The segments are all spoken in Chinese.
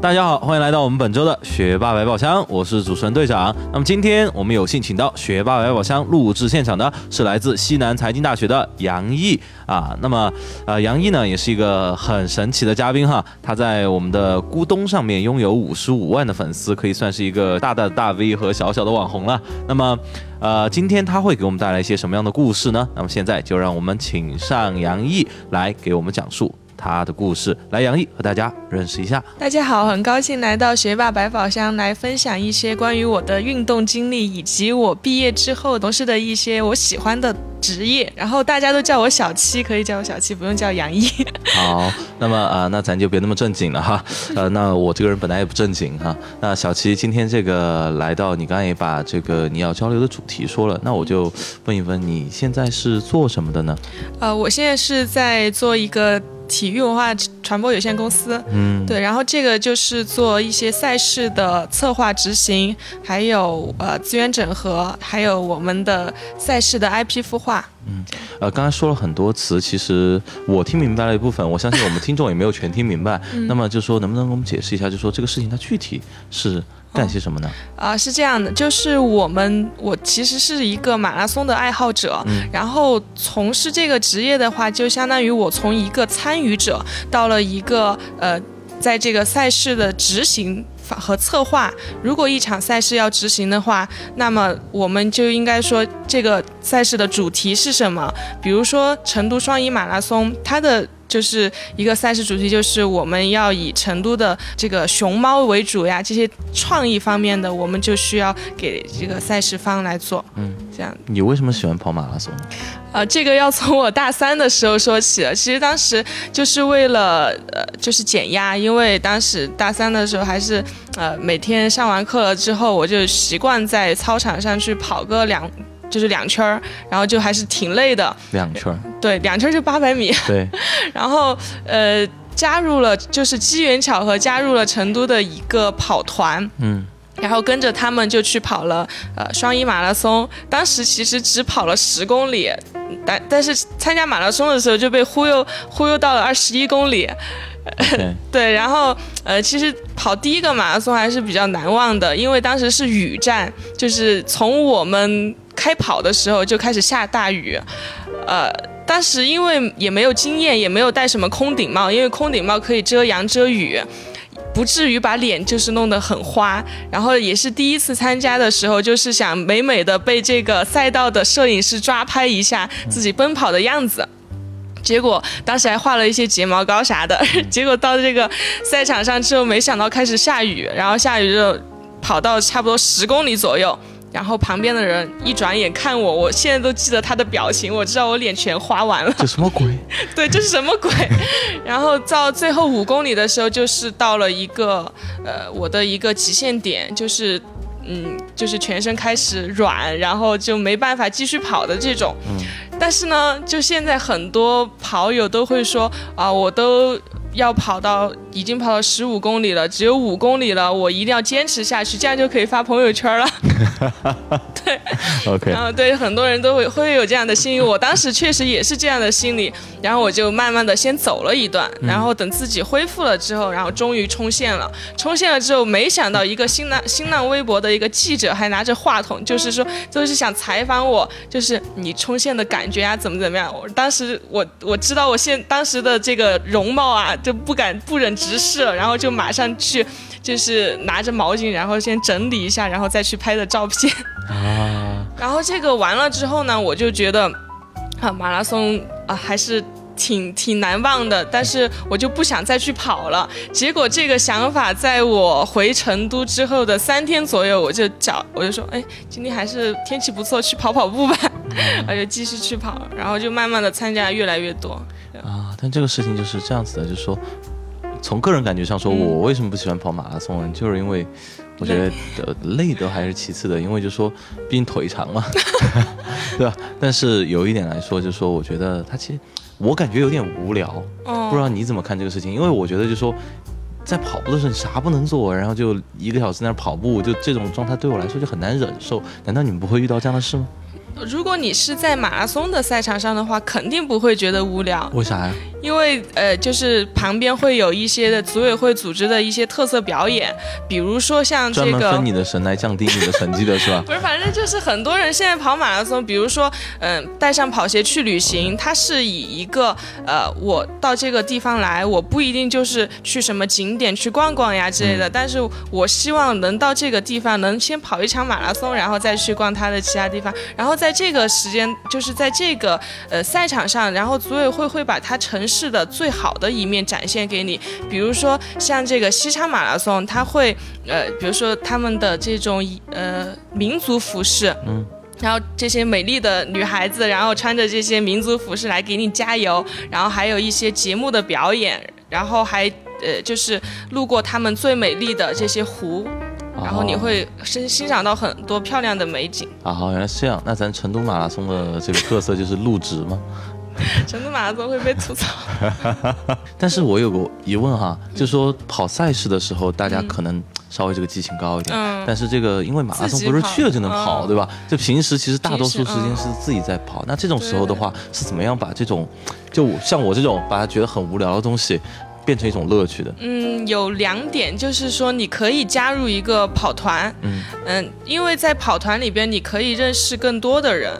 大家好，欢迎来到我们本周的学霸百宝箱，我是主持人队长。那么今天我们有幸请到学霸百宝箱录制现场的是来自西南财经大学的杨毅啊。那么呃，杨毅呢也是一个很神奇的嘉宾哈，他在我们的咕咚上面拥有五十五万的粉丝，可以算是一个大大的大 V 和小小的网红了。那么呃，今天他会给我们带来一些什么样的故事呢？那么现在就让我们请上杨毅来给我们讲述。他的故事，来杨毅和大家认识一下。大家好，很高兴来到学霸百宝箱来分享一些关于我的运动经历，以及我毕业之后从事的一些我喜欢的职业。然后大家都叫我小七，可以叫我小七，不用叫杨毅。好，那么啊，那咱就别那么正经了哈。呃，那我这个人本来也不正经哈。那小七今天这个来到，你刚才也把这个你要交流的主题说了，那我就问一问，你现在是做什么的呢？呃，我现在是在做一个。体育文化传播有限公司，嗯，对，然后这个就是做一些赛事的策划执行，还有呃资源整合，还有我们的赛事的 IP 孵化。嗯，呃，刚才说了很多词，其实我听明白了一部分，我相信我们听众也没有全听明白。那么就说能不能给我们解释一下，就说这个事情它具体是？干些什么呢？啊，是这样的，就是我们我其实是一个马拉松的爱好者，然后从事这个职业的话，就相当于我从一个参与者到了一个呃，在这个赛事的执行和策划。如果一场赛事要执行的话，那么我们就应该说这个赛事的主题是什么？比如说成都双遗马拉松，它的。就是一个赛事主题，就是我们要以成都的这个熊猫为主呀，这些创意方面的，我们就需要给这个赛事方来做。嗯，这样。你为什么喜欢跑马拉松？呃，这个要从我大三的时候说起了。其实当时就是为了呃，就是减压，因为当时大三的时候还是呃，每天上完课了之后，我就习惯在操场上去跑个两。就是两圈儿，然后就还是挺累的。两圈儿，对，两圈儿就八百米。对，然后呃，加入了就是机缘巧合加入了成都的一个跑团，嗯，然后跟着他们就去跑了呃双一马拉松。当时其实只跑了十公里，但但是参加马拉松的时候就被忽悠忽悠到了二十一公里。对，然后呃，其实跑第一个马拉松还是比较难忘的，因为当时是雨战，就是从我们开跑的时候就开始下大雨，呃，当时因为也没有经验，也没有戴什么空顶帽，因为空顶帽可以遮阳遮雨，不至于把脸就是弄得很花。然后也是第一次参加的时候，就是想美美的被这个赛道的摄影师抓拍一下自己奔跑的样子。结果当时还画了一些睫毛膏啥的，结果到这个赛场上之后，没想到开始下雨，然后下雨就跑到差不多十公里左右，然后旁边的人一转眼看我，我现在都记得他的表情，我知道我脸全花完了。这什么鬼？对，这是什么鬼？然后到最后五公里的时候，就是到了一个呃我的一个极限点，就是嗯就是全身开始软，然后就没办法继续跑的这种。但是呢，就现在很多跑友都会说啊，我都要跑到已经跑了十五公里了，只有五公里了，我一定要坚持下去，这样就可以发朋友圈了。对，OK，然后对很多人都会会有这样的心理，我当时确实也是这样的心理，然后我就慢慢的先走了一段，然后等自己恢复了之后，然后终于冲线了。冲线了之后，没想到一个新浪新浪微博的一个记者还拿着话筒，就是说就是想采访我，就是你冲线的感。觉啊，怎么怎么样？我当时我我知道我现当时的这个容貌啊，就不敢不忍直视了，然后就马上去，就是拿着毛巾，然后先整理一下，然后再去拍的照片。啊。然后这个完了之后呢，我就觉得，啊，马拉松啊还是。挺挺难忘的，但是我就不想再去跑了。结果这个想法在我回成都之后的三天左右，我就找我就说，哎，今天还是天气不错，去跑跑步吧。我就继续去跑，然后就慢慢的参加越来越多。啊，但这个事情就是这样子的，就是说，从个人感觉上说，我为什么不喜欢跑马拉松呢？就是因为我觉得累都还是其次的，因为就说毕竟腿长嘛，对吧？但是有一点来说，就是说我觉得它其实。我感觉有点无聊，不知道你怎么看这个事情？因为我觉得，就说在跑步的时候你啥不能做，然后就一个小时在那跑步，就这种状态对我来说就很难忍受。难道你们不会遇到这样的事吗？如果你是在马拉松的赛场上的话，肯定不会觉得无聊。为啥呀？因为呃，就是旁边会有一些的组委会组织的一些特色表演，比如说像这个专门分你的神来降低你的成绩的是吧？不是，反正就是很多人现在跑马拉松，比如说嗯，带上跑鞋去旅行，它是以一个呃，我到这个地方来，我不一定就是去什么景点去逛逛呀之类的，但是我希望能到这个地方，能先跑一场马拉松，然后再去逛它的其他地方，然后在这个时间，就是在这个呃赛场上，然后组委会会把它城市的最好的一面展现给你，比如说像这个西昌马拉松，它会呃，比如说他们的这种呃民族服饰，嗯。然后这些美丽的女孩子，然后穿着这些民族服饰来给你加油，然后还有一些节目的表演，然后还呃就是路过他们最美丽的这些湖。然后你会欣欣赏到很多漂亮的美景啊！好，原来是这样。那咱成都马拉松的这个特色就是路直吗？成都马拉松会被吐槽。但是我有个疑问哈，就说跑赛事的时候，大家可能稍微这个激情高一点。嗯。但是这个因为马拉松不是去了就能跑，对吧？就平时其实大多数时间是自己在跑。那这种时候的话，是怎么样把这种，就像我这种把它觉得很无聊的东西？变成一种乐趣的，嗯，有两点，就是说你可以加入一个跑团，嗯。嗯，因为在跑团里边你可以认识更多的人，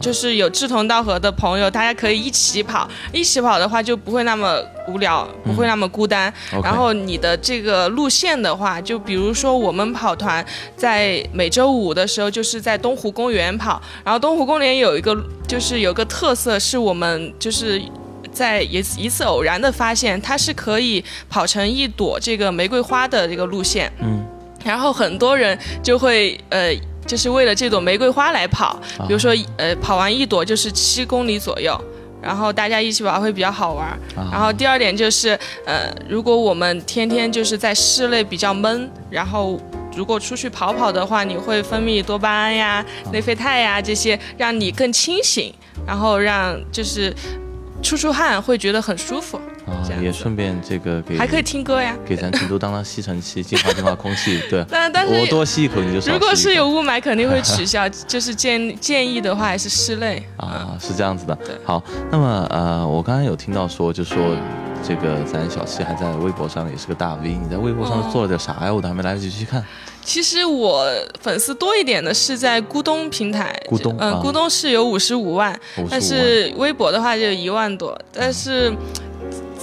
就是有志同道合的朋友，大家可以一起跑，一起跑的话就不会那么无聊，不会那么孤单。然后你的这个路线的话，就比如说我们跑团在每周五的时候就是在东湖公园跑，然后东湖公园有一个就是有个特色是我们就是。在一次一次偶然的发现，它是可以跑成一朵这个玫瑰花的这个路线，嗯，然后很多人就会呃，就是为了这朵玫瑰花来跑，比如说呃，跑完一朵就是七公里左右，然后大家一起玩会比较好玩。然后第二点就是呃，如果我们天天就是在室内比较闷，然后如果出去跑跑的话，你会分泌多巴胺呀、内啡肽呀这些，让你更清醒，然后让就是。出出汗会觉得很舒服啊，也顺便这个给还可以听歌呀，给咱成都当当吸尘器，净化净化空气。对，但但是我多吸一口你就如果是有雾霾肯定会取消，就是建建议的话还是室内啊，是这样子的。好，那么呃，我刚刚有听到说，就说这个咱小七还在微博上也是个大 V，你在微博上做了点啥呀？我都还没来得及去看。其实我粉丝多一点的是在咕咚平台，咕咚，嗯，咕咚是有五十五万，但是微博的话就一万多，但是。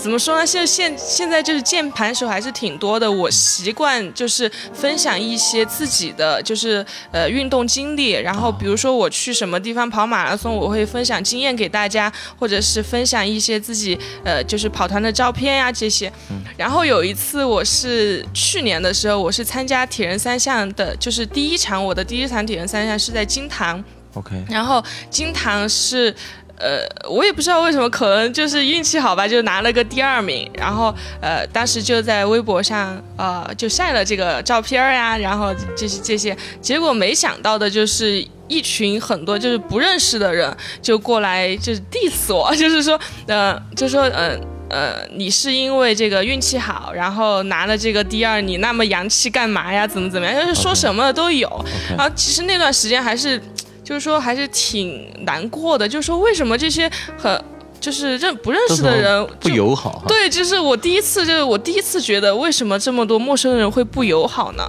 怎么说呢？现现现在就是键盘手还是挺多的。我习惯就是分享一些自己的就是呃运动经历，然后比如说我去什么地方跑马拉松，我会分享经验给大家，或者是分享一些自己呃就是跑团的照片呀这些。然后有一次我是去年的时候，我是参加铁人三项的，就是第一场我的第一场铁人三项是在金堂。OK。然后金堂是。呃，我也不知道为什么，可能就是运气好吧，就拿了个第二名。然后，呃，当时就在微博上，呃，就晒了这个照片呀，然后这些这些。结果没想到的就是一群很多就是不认识的人就过来就是 diss 我，就是说，呃，就说，呃呃，你是因为这个运气好，然后拿了这个第二，你那么洋气干嘛呀？怎么怎么样？就是说什么都有。然后其实那段时间还是。就是说还是挺难过的，就是说为什么这些很就是认不认识的人不友好？对，就是我第一次，就是我第一次觉得为什么这么多陌生人会不友好呢？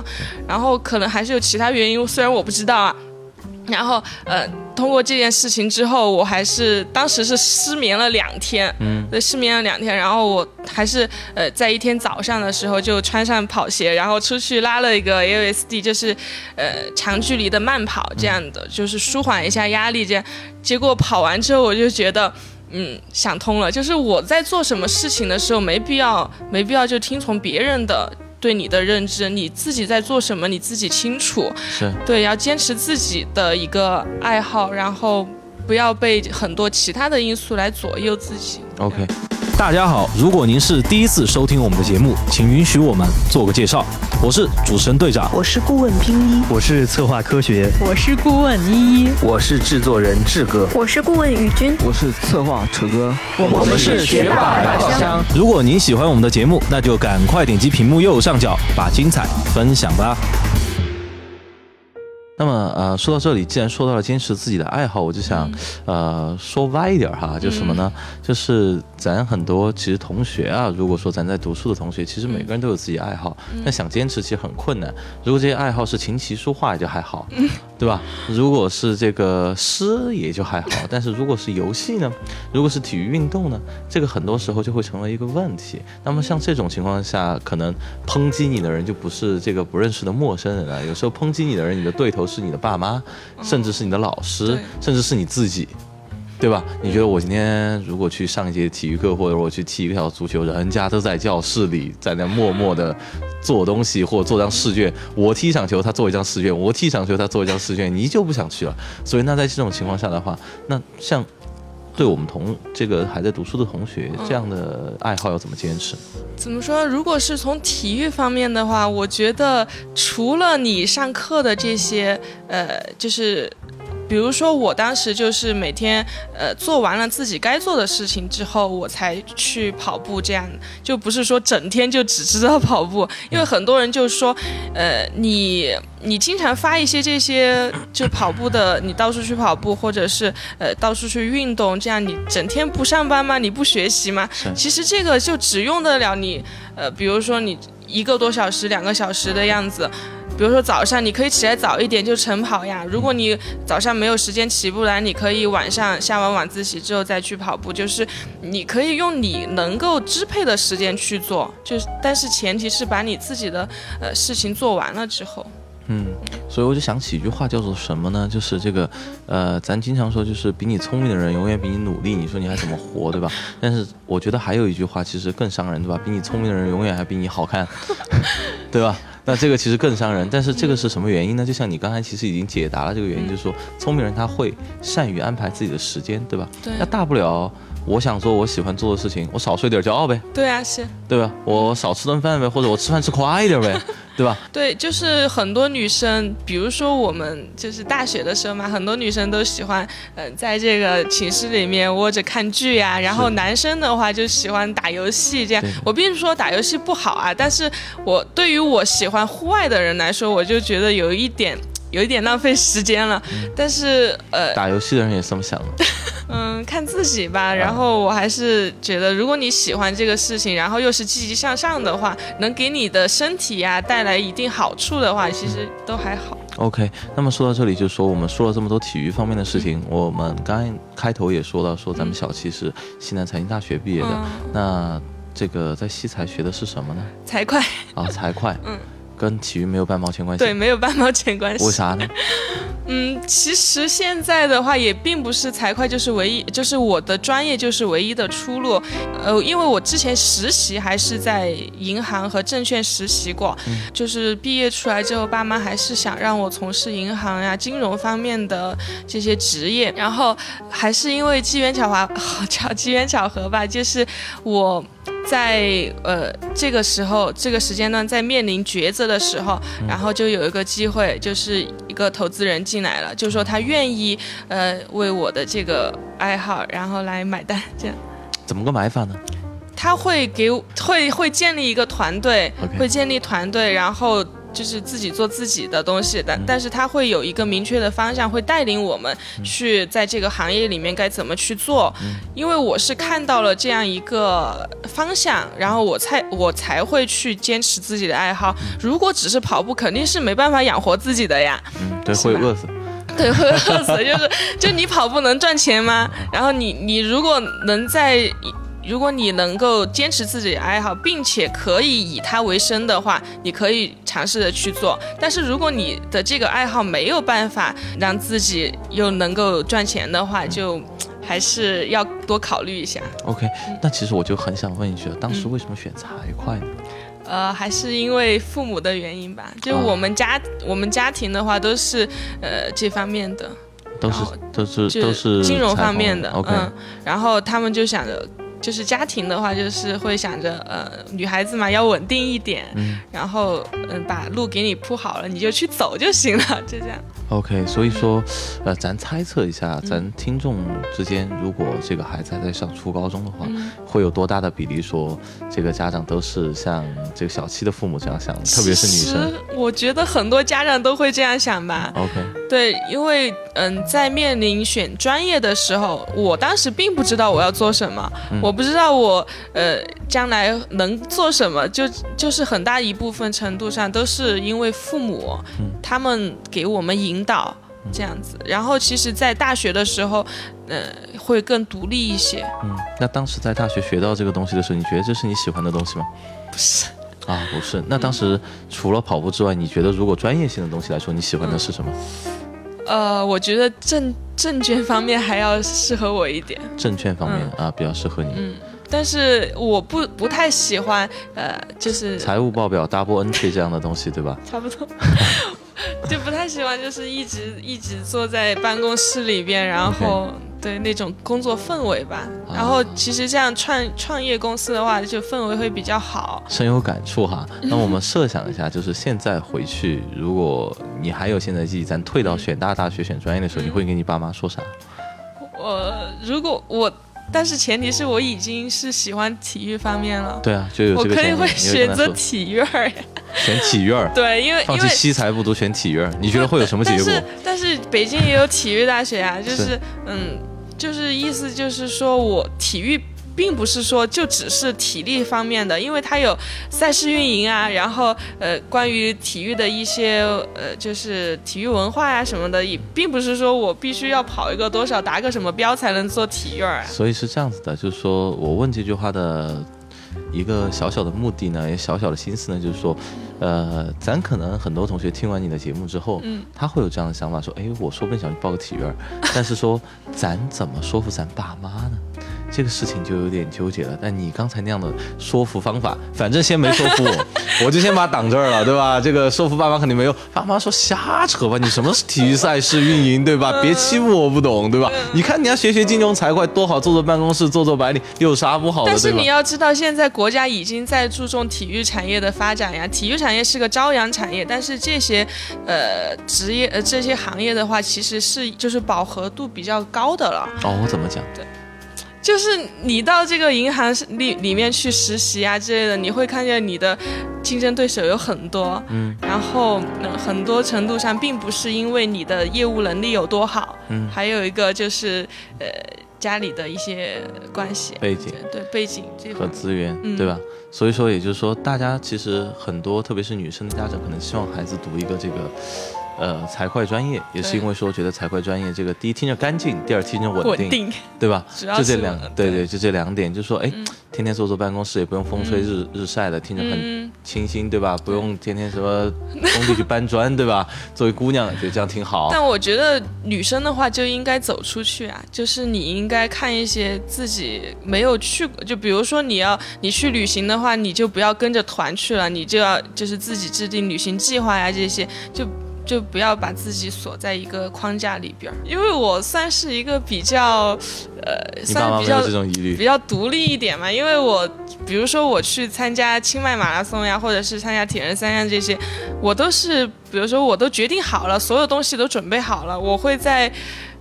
然后可能还是有其他原因，虽然我不知道啊。然后，呃，通过这件事情之后，我还是当时是失眠了两天，嗯，对失眠了两天，然后我还是呃，在一天早上的时候就穿上跑鞋，然后出去拉了一个 L S D，就是呃长距离的慢跑这样的，就是舒缓一下压力这样。结果跑完之后，我就觉得，嗯，想通了，就是我在做什么事情的时候，没必要没必要就听从别人的。对你的认知，你自己在做什么，你自己清楚。是对，要坚持自己的一个爱好，然后不要被很多其他的因素来左右自己。OK。大家好，如果您是第一次收听我们的节目，请允许我们做个介绍。我是主持人队长，我是顾问拼一，我是策划科学，我是顾问依依，我是制作人志哥，我是顾问宇军，我是策划楚哥，我们是学霸百宝箱。如果您喜欢我们的节目，那就赶快点击屏幕右上角，把精彩分享吧。那么呃，说到这里，既然说到了坚持自己的爱好，我就想呃说歪一点哈，就什么呢？就是咱很多其实同学啊，如果说咱在读书的同学，其实每个人都有自己爱好，但想坚持其实很困难。如果这些爱好是琴棋书画也就还好，对吧？如果是这个诗也就还好，但是如果是游戏呢？如果是体育运动呢？这个很多时候就会成为一个问题。那么像这种情况下，可能抨击你的人就不是这个不认识的陌生人了。有时候抨击你的人，你的对头。是你的爸妈，甚至是你的老师，甚至是你自己，对吧？你觉得我今天如果去上一节体育课，或者我去踢一条足球，人家都在教室里在那默默的做东西，或者做张试卷。我踢一场球，他做一张试卷；我踢一场球，他做一张试卷。你就不想去了。所以，那在这种情况下的话，那像。对我们同这个还在读书的同学，这样的爱好要怎么坚持？怎么说？如果是从体育方面的话，我觉得除了你上课的这些，呃，就是。比如说，我当时就是每天，呃，做完了自己该做的事情之后，我才去跑步，这样就不是说整天就只知道跑步。因为很多人就说，呃，你你经常发一些这些就跑步的，你到处去跑步，或者是呃到处去运动，这样你整天不上班吗？你不学习吗？其实这个就只用得了你，呃，比如说你一个多小时、两个小时的样子。比如说早上你可以起来早一点就晨跑呀。如果你早上没有时间起不来，你可以晚上下完晚自习之后再去跑步。就是你可以用你能够支配的时间去做，就是但是前提是把你自己的呃事情做完了之后。嗯，所以我就想起一句话叫做什么呢？就是这个呃，咱经常说就是比你聪明的人永远比你努力，你说你还怎么活，对吧？但是我觉得还有一句话其实更伤人，对吧？比你聪明的人永远还比你好看，对吧？那这个其实更伤人，但是这个是什么原因呢？就像你刚才其实已经解答了这个原因，就是说聪明人他会善于安排自己的时间，对吧？对。那大不了我想做我喜欢做的事情，我少睡点觉呗。对啊，是。对吧？我少吃顿饭呗，或者我吃饭吃快一点呗。对吧？对，就是很多女生，比如说我们就是大学的时候嘛，很多女生都喜欢，嗯，在这个寝室里面窝着看剧呀。然后男生的话就喜欢打游戏这样。我并不是说打游戏不好啊，但是我对于我喜欢户外的人来说，我就觉得有一点。有一点浪费时间了，但是呃，打游戏的人也这么想的。嗯，看自己吧。然后我还是觉得，如果你喜欢这个事情，然后又是积极向上的话，能给你的身体呀带来一定好处的话，其实都还好。OK，那么说到这里，就说我们说了这么多体育方面的事情，我们刚开头也说到，说咱们小七是西南财经大学毕业的，那这个在西财学的是什么呢？财会。啊，财会。嗯。跟体育没有半毛钱关系。对，没有半毛钱关系。为啥呢？嗯，其实现在的话也并不是财会就是唯一，就是我的专业就是唯一的出路。呃，因为我之前实习还是在银行和证券实习过，就是毕业出来之后，爸妈还是想让我从事银行呀、金融方面的这些职业。然后还是因为机缘巧合，好 巧机缘巧合吧，就是我。在呃这个时候这个时间段在面临抉择的时候，然后就有一个机会，就是一个投资人进来了，就说他愿意呃为我的这个爱好然后来买单，这样。怎么个买法呢？他会给会会建立一个团队，会建立团队，然后。就是自己做自己的东西，但但是他会有一个明确的方向，会带领我们去在这个行业里面该怎么去做。因为我是看到了这样一个方向，然后我才我才会去坚持自己的爱好。如果只是跑步，肯定是没办法养活自己的呀。嗯，对，会饿死。对，会饿死。就是就你跑步能赚钱吗？然后你你如果能在。如果你能够坚持自己的爱好，并且可以以它为生的话，你可以尝试着去做。但是如果你的这个爱好没有办法让自己又能够赚钱的话，就还是要多考虑一下。OK，那其实我就很想问一句了，当时为什么选财会呢？呃，还是因为父母的原因吧。就我们家，我们家庭的话都是呃这方面的，都是都是都是金融方面的。OK，然后他们就想着。就是家庭的话，就是会想着呃女孩子嘛要稳定一点，然后嗯把路给你铺好了，你就去走就行了，就这样。OK，所以说，呃，咱猜测一下，咱听众之间，如果这个孩子还在上初高中的话，会有多大的比例说这个家长都是像这个小七的父母这样想的，特别是女生我觉得很多家长都会这样想吧。？OK，对，因为嗯，在面临选专业的时候，我当时并不知道我要做什么，我不知道我呃将来能做什么，就就是很大一部分程度上都是因为父母、他们给我们引导这样子。然后其实，在大学的时候，呃，会更独立一些。嗯，那当时在大学学到这个东西的时候，你觉得这是你喜欢的东西吗？不是，啊，不是。那当时除了跑步之外，你觉得如果专业性的东西来说，你喜欢的是什么？呃，我觉得证证券方面还要适合我一点。证券方面、啊，比较适合你。嗯但是我不不太喜欢，呃，就是财务报表 double entry 这样的东西，对吧？差不多，就不太喜欢，就是一直一直坐在办公室里边，然后对那种工作氛围吧。然后其实这样创创业公司的话，就氛围会比较好。深有感触哈。那我们设想一下，就是现在回去，如果你还有现在记忆，咱退到选大大学选专业的时候，你会跟你爸妈说啥？我如果我，但是前提是我已经是喜欢体育方面了。对啊，就有我可以会选择体育儿呀，选体育儿，对，因为因为放弃西财不读选体育儿，你觉得会有什么结果但是？但是北京也有体育大学啊，就是是嗯，就是意思就是说我体育。并不是说就只是体力方面的，因为它有赛事运营啊，然后呃，关于体育的一些呃，就是体育文化呀、什么的，也并不是说我必须要跑一个多少达个什么标才能做体育儿啊。所以是这样子的，就是说我问这句话的一个小小的目的呢，也小小的心思呢，就是说，呃，咱可能很多同学听完你的节目之后，嗯他会有这样的想法，说，哎，我说不定想去报个体院，但是说咱怎么说服咱爸妈呢？这个事情就有点纠结了。但你刚才那样的说服方法，反正先没说服我，我就先把他挡这儿了，对吧？这个说服爸妈肯定没有，爸妈说瞎扯吧，你什么体育赛事运营，对吧？别欺负我不懂，对吧？你看你要学学金融财会，多好，坐坐办公室，做做白领，有啥不好的，但是你？要知道，现在国家已经在注重体育产业的发展呀。体育产业是个朝阳产业，但是这些呃职业呃这些行业的话，其实是就是饱和度比较高的了。哦，我怎么讲？就是你到这个银行里里面去实习啊之类的，你会看见你的竞争对手有很多，嗯，然后、呃很多程度上并不是因为你的业务能力有多好，嗯，还有一个就是呃家里的一些关系背景对背景这和。资源，嗯对吧？所以说，也就是说，大家其实很多，特别是女生的家长，可能希望孩子读一个这个。呃，财会专业也是因为说觉得财会专业这个第一听着干净，第二听着稳定，稳定，对吧？就这两对对对，就这两点，就说哎，天天坐坐办公室也不用风吹日日晒的，听着很嗯，清新，对吧？不用天天什么工地去搬砖，对吧？作为姑娘，觉得这样挺好。但我觉得女生的话就应该走出去啊，就是你应该看一些自己没有去过，就比如说你要你去旅行的话，你就不要跟着团去了，你就要就是自己制定旅行计划呀这些，就就不要把自己锁在一个框架里边儿。因为我算是一个比较，呃，算比较比，较独立一点嘛，因为我比如说我去参加清迈马拉松呀，或者是参加铁人三项这些，我都是比如说我都决定好了，所有东西都准备好了，我会在。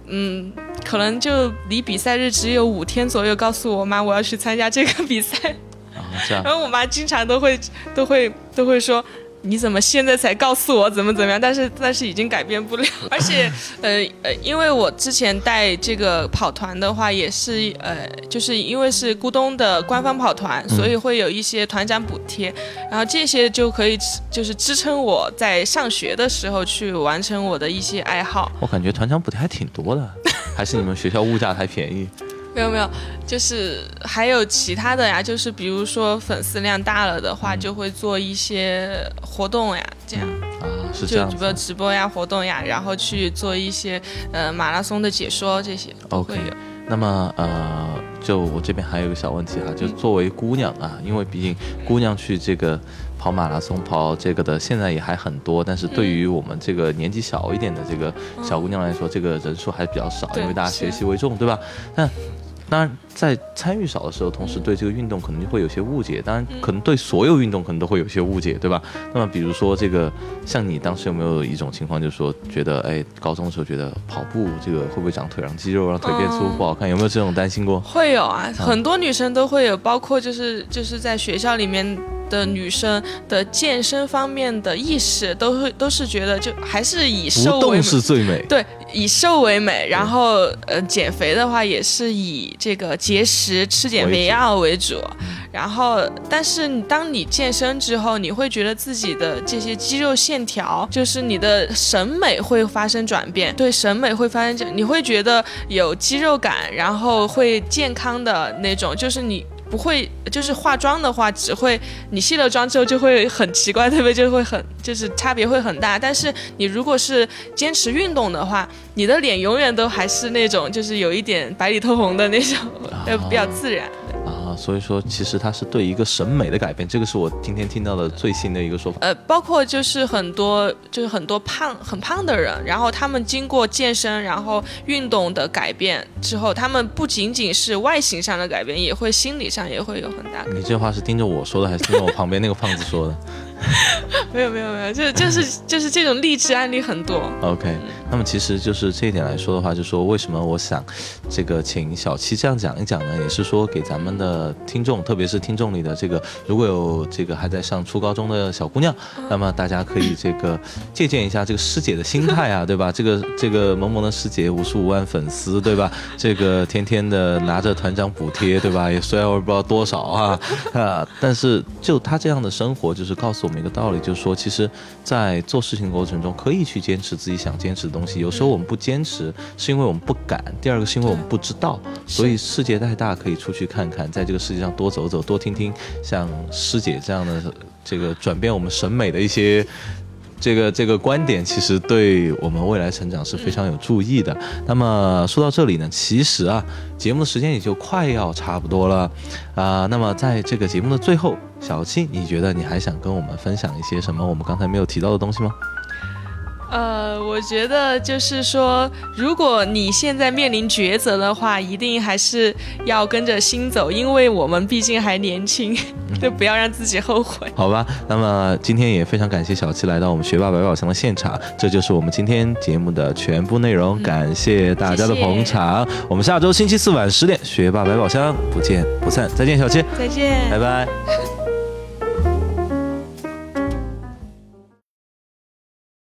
嗯，可能就离比赛日只有五天左右，告诉我妈我要去参加这个比赛，啊，这样 然后我妈经常都会都会都会说。你怎么现在才告诉我怎么怎么样？但是但是已经改变不了，而且呃呃，因为我之前带这个跑团的话，也是呃，就是因为是咕咚的官方跑团，所以会有一些团长补贴，然后这些就可以就是支撑我在上学的时候去完成我的一些爱好。我感觉团长补贴还挺多的，还是你们学校物价还便宜？没有没有，就是还有其他的呀，就是比如说粉丝量大了的话，就会做一些活动呀，这样啊，是这样子就比如。直播呀、活动呀，然后去做一些呃马拉松的解说这些都 OK。那么呃，就我这边还有一个小问题哈，就作为姑娘啊，因为毕竟姑娘去这个跑马拉松、跑这个的，现在也还很多，但是对于我们这个年纪小一点的这个小姑娘来说，这个人数还比较少，因为大家学习为重，对吧？但当然，在参与少的时候，同时对这个运动可能就会有些误解。当然，可能对所有运动可能都会有些误解，对吧？那么，比如说这个，像你当时有没有一种情况，就是说觉得，哎，高中的时候觉得跑步这个会不会长腿，让肌肉让腿变粗不好看？有没有这种担心过？会有啊，很多女生都会有，包括就是就是在学校里面。的女生的健身方面的意识都会都是觉得就还是以瘦为是最美，对，以瘦为美。然后呃，减肥的话也是以这个节食吃减肥药为主。然后，但是你当你健身之后，你会觉得自己的这些肌肉线条，就是你的审美会发生转变，对审美会发生，你会觉得有肌肉感，然后会健康的那种，就是你。不会，就是化妆的话，只会你卸了妆之后就会很奇怪，特别就会很，就是差别会很大。但是你如果是坚持运动的话，你的脸永远都还是那种，就是有一点白里透红的那种，就，比较自然。所以说，其实它是对一个审美的改变，这个是我今天听到的最新的一个说法。呃，包括就是很多就是很多胖很胖的人，然后他们经过健身然后运动的改变之后，他们不仅仅是外形上的改变，也会心理上也会有很大。你这话是盯着我说的，还是盯着我旁边那个胖子说的？没有没有没有，就就是就是这种励志案例很多。OK，那么其实就是这一点来说的话，就说为什么我想这个请小七这样讲一讲呢？也是说给咱们的听众，特别是听众里的这个如果有这个还在上初高中的小姑娘，那么大家可以这个借鉴一下这个师姐的心态啊，对吧？这个这个萌萌的师姐五十五万粉丝，对吧？这个天天的拿着团长补贴，对吧？也虽然我不知道多少啊 啊，但是就她这样的生活，就是告诉我们。一个道理就是说，其实，在做事情过程中，可以去坚持自己想坚持的东西。有时候我们不坚持，是因为我们不敢；第二个是因为我们不知道。所以世界太大，可以出去看看，在这个世界上多走走，多听听像师姐这样的这个转变我们审美的一些。这个这个观点其实对我们未来成长是非常有注意的。那么说到这里呢，其实啊，节目的时间也就快要差不多了啊。那么在这个节目的最后，小七，你觉得你还想跟我们分享一些什么我们刚才没有提到的东西吗？呃，我觉得就是说，如果你现在面临抉择的话，一定还是要跟着心走，因为我们毕竟还年轻，就不要让自己后悔。好吧，那么今天也非常感谢小七来到我们学霸百宝箱的现场，这就是我们今天节目的全部内容，感谢大家的捧场。我们下周星期四晚十点，学霸百宝箱不见不散，再见，小七，再见，拜拜。